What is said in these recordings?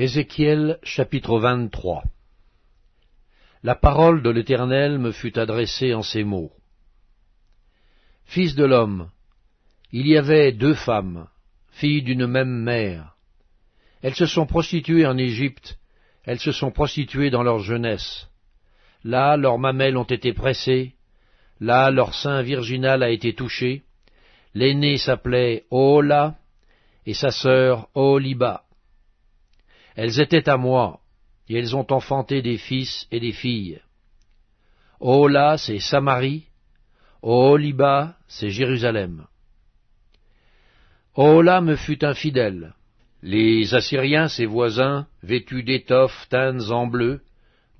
Ézéchiel chapitre 23 La parole de l'Éternel me fut adressée en ces mots. Fils de l'homme, il y avait deux femmes, filles d'une même mère. Elles se sont prostituées en Égypte, elles se sont prostituées dans leur jeunesse. Là, leurs mamelles ont été pressées, là, leur sein virginal a été touché. L'aînée s'appelait Oola, et sa sœur Oholiba. Elles étaient à moi, et elles ont enfanté des fils et des filles. Ola, c'est Samarie, Oholiba, c'est Jérusalem. Ola me fut infidèle. Les Assyriens, ses voisins, vêtus d'étoffes teintes en bleu,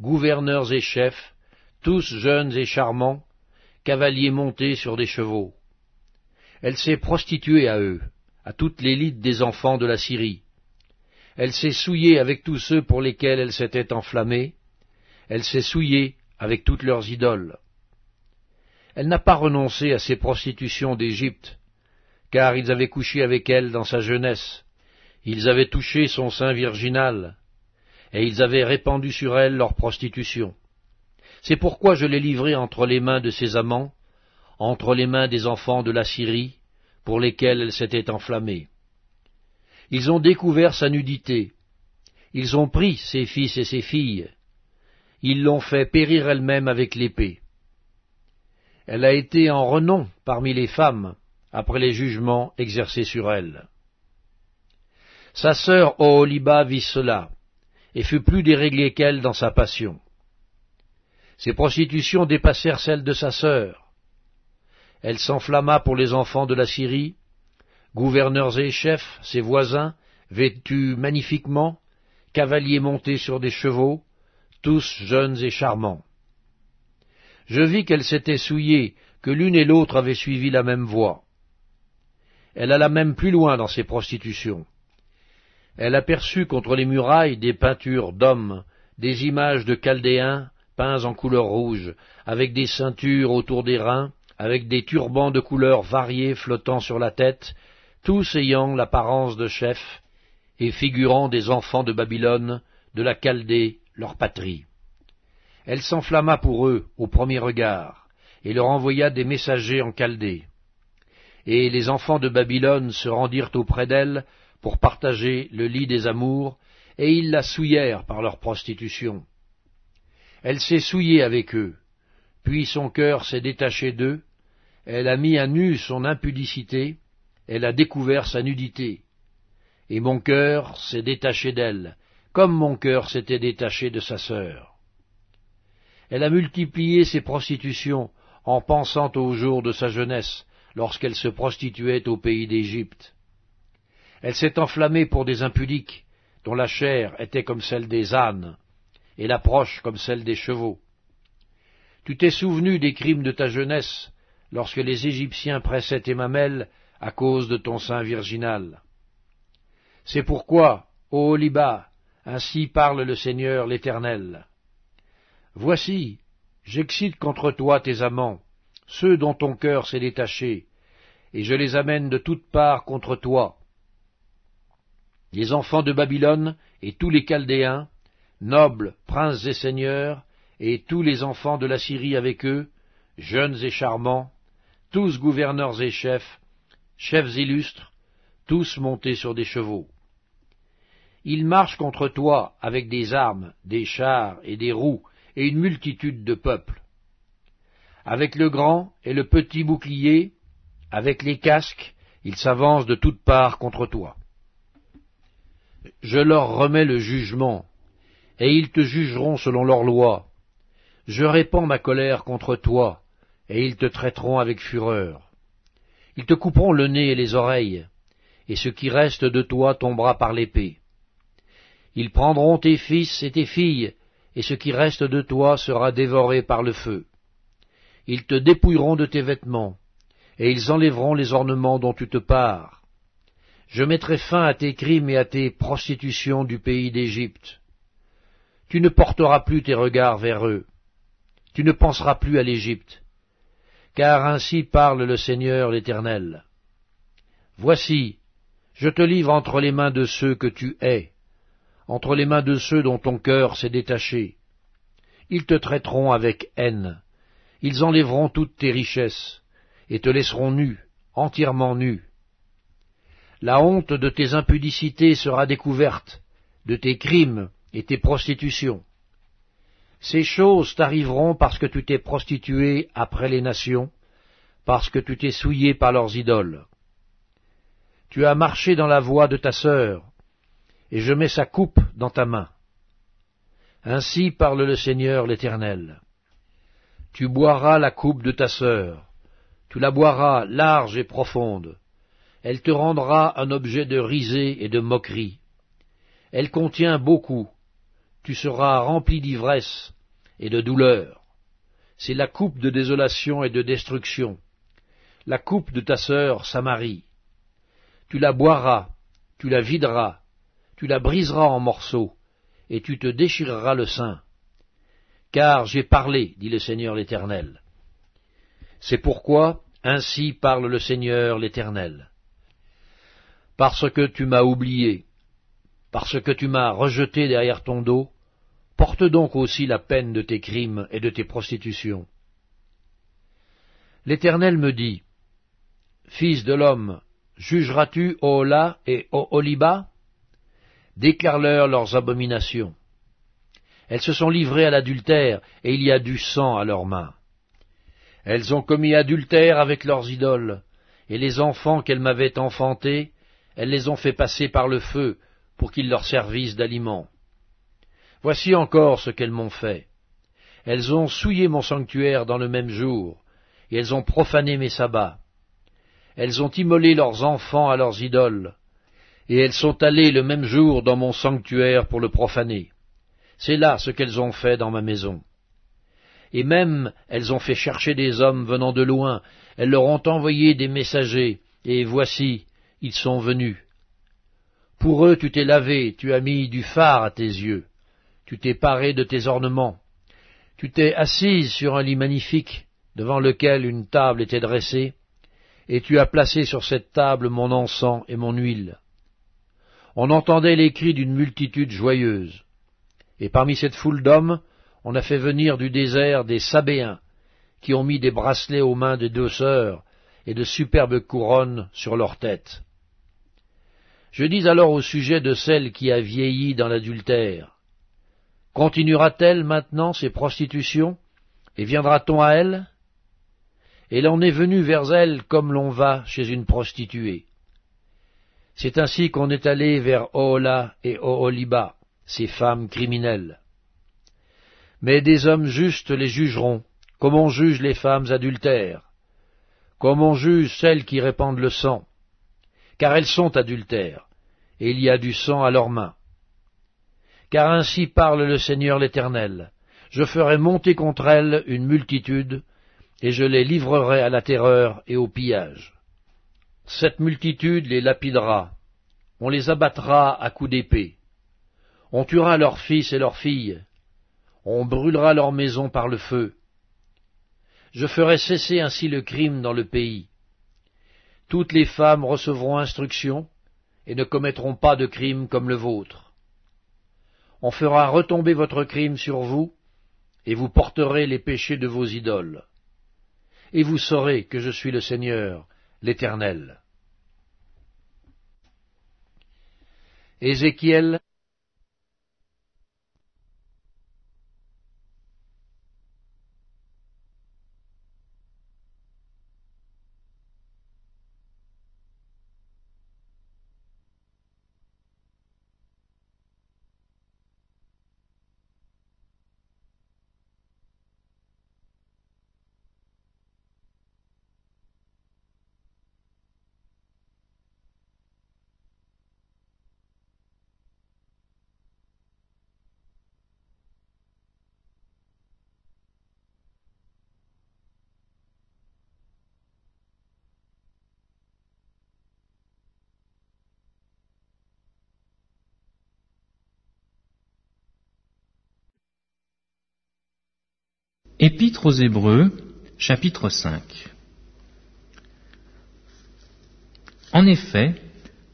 gouverneurs et chefs, tous jeunes et charmants, cavaliers montés sur des chevaux. Elle s'est prostituée à eux, à toute l'élite des enfants de la Syrie. Elle s'est souillée avec tous ceux pour lesquels elle s'était enflammée, elle s'est souillée avec toutes leurs idoles. Elle n'a pas renoncé à ses prostitutions d'Égypte, car ils avaient couché avec elle dans sa jeunesse, ils avaient touché son sein virginal, et ils avaient répandu sur elle leur prostitution. C'est pourquoi je l'ai livrée entre les mains de ses amants, entre les mains des enfants de la Syrie, pour lesquels elle s'était enflammée. Ils ont découvert sa nudité. Ils ont pris ses fils et ses filles. Ils l'ont fait périr elle-même avec l'épée. Elle a été en renom parmi les femmes après les jugements exercés sur elle. Sa sœur Oholiba vit cela, et fut plus déréglée qu'elle dans sa passion. Ses prostitutions dépassèrent celles de sa sœur. Elle s'enflamma pour les enfants de la Syrie, gouverneurs et chefs, ses voisins, vêtus magnifiquement, cavaliers montés sur des chevaux, tous jeunes et charmants. Je vis qu'elle s'était souillée, que l'une et l'autre avaient suivi la même voie. Elle alla même plus loin dans ses prostitutions. Elle aperçut contre les murailles des peintures d'hommes, des images de Chaldéens peints en couleur rouge, avec des ceintures autour des reins, avec des turbans de couleurs variées flottant sur la tête, tous ayant l'apparence de chefs, et figurant des enfants de Babylone, de la Chaldée, leur patrie. Elle s'enflamma pour eux au premier regard, et leur envoya des messagers en Chaldée. Et les enfants de Babylone se rendirent auprès d'elle pour partager le lit des amours, et ils la souillèrent par leur prostitution. Elle s'est souillée avec eux, puis son cœur s'est détaché d'eux, elle a mis à nu son impudicité, elle a découvert sa nudité. Et mon cœur s'est détaché d'elle, comme mon cœur s'était détaché de sa sœur. Elle a multiplié ses prostitutions en pensant aux jours de sa jeunesse, lorsqu'elle se prostituait au pays d'Égypte. Elle s'est enflammée pour des impudiques, dont la chair était comme celle des ânes, et l'approche comme celle des chevaux. Tu t'es souvenu des crimes de ta jeunesse, lorsque les Égyptiens pressaient tes mamelles à cause de ton sein virginal. C'est pourquoi, ô Liba, ainsi parle le Seigneur l'Éternel. Voici, j'excite contre toi tes amants, ceux dont ton cœur s'est détaché, et je les amène de toutes parts contre toi. Les enfants de Babylone et tous les Chaldéens, nobles, princes et seigneurs, et tous les enfants de la Syrie avec eux, jeunes et charmants, tous gouverneurs et chefs, chefs illustres, tous montés sur des chevaux. Ils marchent contre toi avec des armes, des chars et des roues, et une multitude de peuples. Avec le grand et le petit bouclier, avec les casques, ils s'avancent de toutes parts contre toi. Je leur remets le jugement, et ils te jugeront selon leur loi. Je répands ma colère contre toi, et ils te traiteront avec fureur. Ils te couperont le nez et les oreilles, et ce qui reste de toi tombera par l'épée. Ils prendront tes fils et tes filles, et ce qui reste de toi sera dévoré par le feu. Ils te dépouilleront de tes vêtements, et ils enlèveront les ornements dont tu te pares. Je mettrai fin à tes crimes et à tes prostitutions du pays d'Égypte. Tu ne porteras plus tes regards vers eux. Tu ne penseras plus à l'Égypte car ainsi parle le Seigneur l'Éternel. Voici, je te livre entre les mains de ceux que tu hais, entre les mains de ceux dont ton cœur s'est détaché. Ils te traiteront avec haine, ils enlèveront toutes tes richesses, et te laisseront nu, entièrement nu. La honte de tes impudicités sera découverte, de tes crimes et tes prostitutions. Ces choses t'arriveront parce que tu t'es prostitué après les nations, parce que tu t'es souillé par leurs idoles. Tu as marché dans la voie de ta sœur, et je mets sa coupe dans ta main. Ainsi parle le Seigneur l'Éternel. Tu boiras la coupe de ta sœur, tu la boiras large et profonde. Elle te rendra un objet de risée et de moquerie. Elle contient beaucoup. Tu seras rempli d'ivresse et de douleur. C'est la coupe de désolation et de destruction. La coupe de ta sœur Samarie. Tu la boiras, tu la videras, tu la briseras en morceaux, et tu te déchireras le sein. Car j'ai parlé, dit le Seigneur l'Éternel. C'est pourquoi ainsi parle le Seigneur l'Éternel. Parce que tu m'as oublié, parce que tu m'as rejeté derrière ton dos, porte donc aussi la peine de tes crimes et de tes prostitutions. L'Éternel me dit, Fils de l'homme, jugeras-tu Ola et Oholiba? Déclare-leur leurs abominations. Elles se sont livrées à l'adultère, et il y a du sang à leurs mains. Elles ont commis adultère avec leurs idoles, et les enfants qu'elles m'avaient enfantés, elles les ont fait passer par le feu, pour qu'ils leur servissent d'aliment. Voici encore ce qu'elles m'ont fait. Elles ont souillé mon sanctuaire dans le même jour, et elles ont profané mes sabbats. Elles ont immolé leurs enfants à leurs idoles, et elles sont allées le même jour dans mon sanctuaire pour le profaner. C'est là ce qu'elles ont fait dans ma maison et même elles ont fait chercher des hommes venant de loin, elles leur ont envoyé des messagers, et voici, ils sont venus. Pour eux tu t'es lavé, tu as mis du phare à tes yeux, tu t'es paré de tes ornements, tu t'es assise sur un lit magnifique, devant lequel une table était dressée, et tu as placé sur cette table mon encens et mon huile. On entendait les cris d'une multitude joyeuse, et parmi cette foule d'hommes, on a fait venir du désert des Sabéens, qui ont mis des bracelets aux mains des deux sœurs et de superbes couronnes sur leurs têtes. Je dis alors au sujet de celle qui a vieilli dans l'adultère. Continuera-t-elle maintenant ses prostitutions, et viendra-t-on à elle? Et l'on est venu vers elle comme l'on va chez une prostituée. C'est ainsi qu'on est allé vers Oola et Oholiba, ces femmes criminelles. Mais des hommes justes les jugeront, comme on juge les femmes adultères, comme on juge celles qui répandent le sang, car elles sont adultères, et il y a du sang à leurs mains. Car ainsi parle le Seigneur l'Éternel, je ferai monter contre elles une multitude, et je les livrerai à la terreur et au pillage. Cette multitude les lapidera, on les abattra à coups d'épée, on tuera leurs fils et leurs filles, on brûlera leurs maisons par le feu. Je ferai cesser ainsi le crime dans le pays. Toutes les femmes recevront instruction et ne commettront pas de crime comme le vôtre. On fera retomber votre crime sur vous, et vous porterez les péchés de vos idoles. Et vous saurez que je suis le Seigneur, l'Éternel. Épître aux Hébreux, chapitre 5 En effet,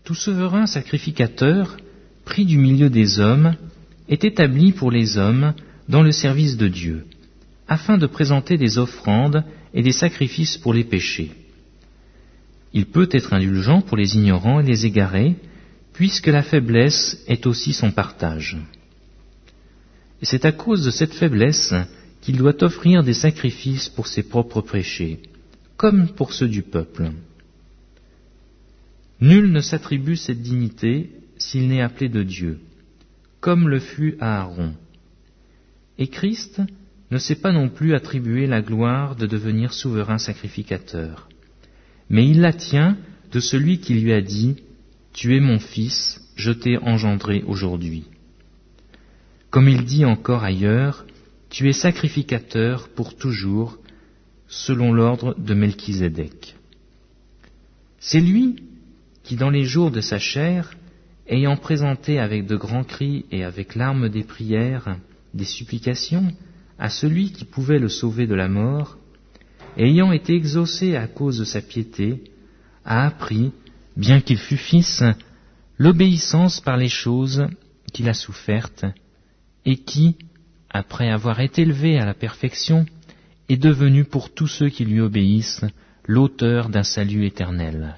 tout souverain sacrificateur pris du milieu des hommes, est établi pour les hommes dans le service de Dieu, afin de présenter des offrandes et des sacrifices pour les péchés. Il peut être indulgent pour les ignorants et les égarés, puisque la faiblesse est aussi son partage. Et c'est à cause de cette faiblesse qu'il doit offrir des sacrifices pour ses propres péchés, comme pour ceux du peuple. Nul ne s'attribue cette dignité s'il n'est appelé de Dieu, comme le fut Aaron. Et Christ ne s'est pas non plus attribué la gloire de devenir souverain sacrificateur, mais il la tient de celui qui lui a dit, Tu es mon fils, je t'ai engendré aujourd'hui. Comme il dit encore ailleurs, Tu es sacrificateur pour toujours, selon l'ordre de Melchizedek. C'est lui qui, dans les jours de sa chair, ayant présenté avec de grands cris et avec larmes des prières, des supplications, à celui qui pouvait le sauver de la mort, ayant été exaucé à cause de sa piété, a appris, bien qu'il fût fils, l'obéissance par les choses qu'il a souffertes, et qui, après avoir été élevé à la perfection, est devenu pour tous ceux qui lui obéissent l'auteur d'un salut éternel.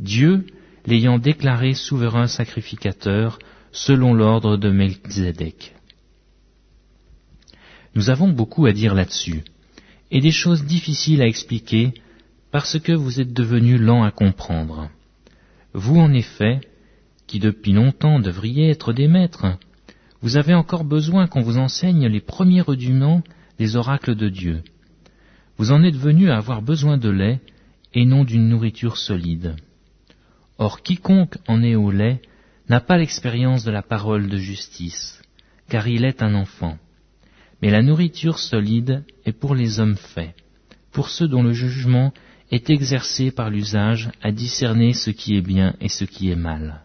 Dieu l'ayant déclaré souverain sacrificateur selon l'ordre de Melchizedek. Nous avons beaucoup à dire là-dessus, et des choses difficiles à expliquer parce que vous êtes devenus lents à comprendre. Vous, en effet, qui depuis longtemps devriez être des maîtres, vous avez encore besoin qu'on vous enseigne les premiers rudiments des oracles de Dieu. Vous en êtes venus à avoir besoin de lait et non d'une nourriture solide. Or quiconque en est au lait n'a pas l'expérience de la parole de justice, car il est un enfant. Mais la nourriture solide est pour les hommes faits, pour ceux dont le jugement est exercé par l'usage à discerner ce qui est bien et ce qui est mal.